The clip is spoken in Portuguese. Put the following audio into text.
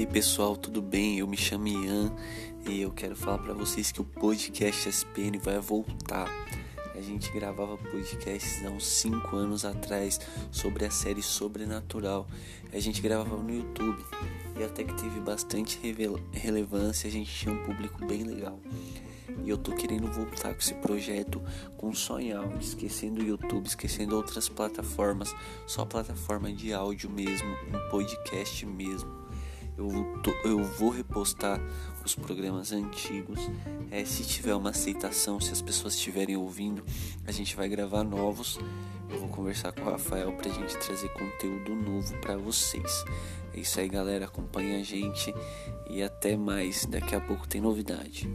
aí pessoal, tudo bem? Eu me chamo Ian e eu quero falar para vocês que o podcast SPN vai voltar. A gente gravava podcasts há uns 5 anos atrás sobre a série Sobrenatural. A gente gravava no YouTube e até que teve bastante relevância, a gente tinha um público bem legal. E eu tô querendo voltar com esse projeto com som em áudio, esquecendo o YouTube, esquecendo outras plataformas, só plataforma de áudio mesmo, um podcast mesmo. Eu, tô, eu vou repostar os programas antigos. É, se tiver uma aceitação, se as pessoas estiverem ouvindo, a gente vai gravar novos. Eu vou conversar com o Rafael pra gente trazer conteúdo novo para vocês. É isso aí, galera. Acompanha a gente e até mais. Daqui a pouco tem novidade.